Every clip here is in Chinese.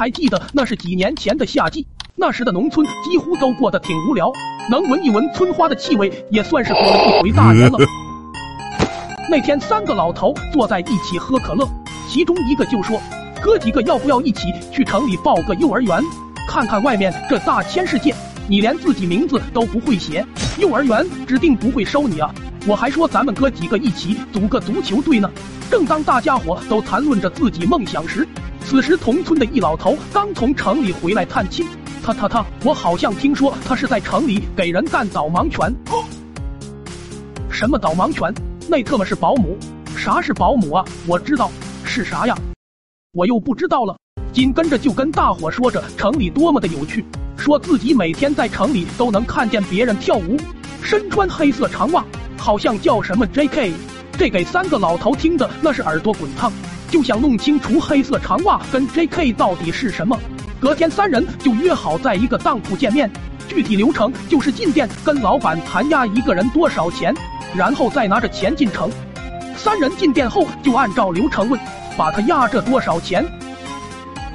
还记得那是几年前的夏季，那时的农村几乎都过得挺无聊，能闻一闻村花的气味也算是过了一回大年了。那天三个老头坐在一起喝可乐，其中一个就说：“哥几个要不要一起去城里报个幼儿园，看看外面这大千世界？你连自己名字都不会写，幼儿园指定不会收你啊！”我还说咱们哥几个一起组个足球队呢。正当大家伙都谈论着自己梦想时，此时同村的一老头刚从城里回来探亲。他他他，我好像听说他是在城里给人干导盲犬。什么导盲犬？那特么是保姆？啥是保姆啊？我知道是啥呀？我又不知道了。紧跟着就跟大伙说着城里多么的有趣，说自己每天在城里都能看见别人跳舞，身穿黑色长袜，好像叫什么 J.K。这给三个老头听的那是耳朵滚烫，就想弄清楚黑色长袜跟 J.K 到底是什么。隔天三人就约好在一个当铺见面，具体流程就是进店跟老板谈压一个人多少钱。然后再拿着钱进城，三人进店后就按照流程问，把他压这多少钱？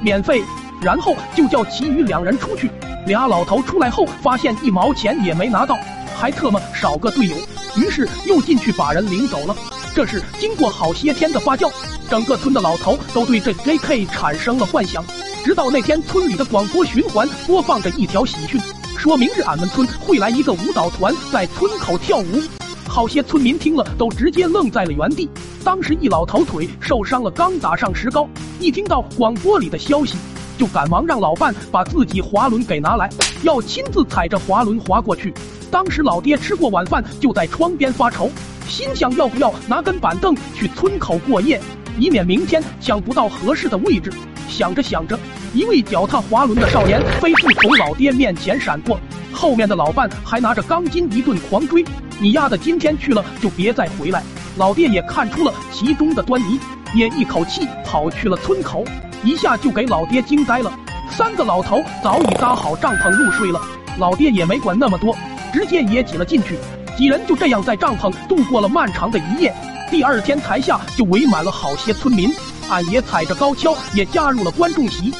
免费。然后就叫其余两人出去。俩老头出来后发现一毛钱也没拿到，还特么少个队友，于是又进去把人领走了。这是经过好些天的发酵，整个村的老头都对这 J.K 产生了幻想。直到那天，村里的广播循环播放着一条喜讯，说明日俺们村会来一个舞蹈团在村口跳舞。好些村民听了都直接愣在了原地。当时一老头腿受伤了，刚打上石膏，一听到广播里的消息，就赶忙让老伴把自己滑轮给拿来，要亲自踩着滑轮滑过去。当时老爹吃过晚饭，就在窗边发愁，心想要不要拿根板凳去村口过夜，以免明天抢不到合适的位置。想着想着，一位脚踏滑轮的少年飞速从老爹面前闪过，后面的老伴还拿着钢筋一顿狂追。你丫的今天去了就别再回来！老爹也看出了其中的端倪，也一口气跑去了村口，一下就给老爹惊呆了。三个老头早已搭好帐篷入睡了，老爹也没管那么多，直接也挤了进去。几人就这样在帐篷度过了漫长的一夜。第二天台下就围满了好些村民，俺爷踩着高跷也加入了观众席。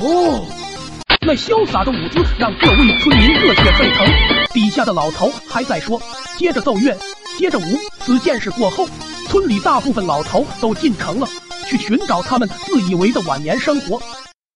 哦，那潇洒的舞姿让各位村民热血沸腾，底下的老头还在说。接着奏乐，接着舞。此件事过后，村里大部分老头都进城了，去寻找他们自以为的晚年生活。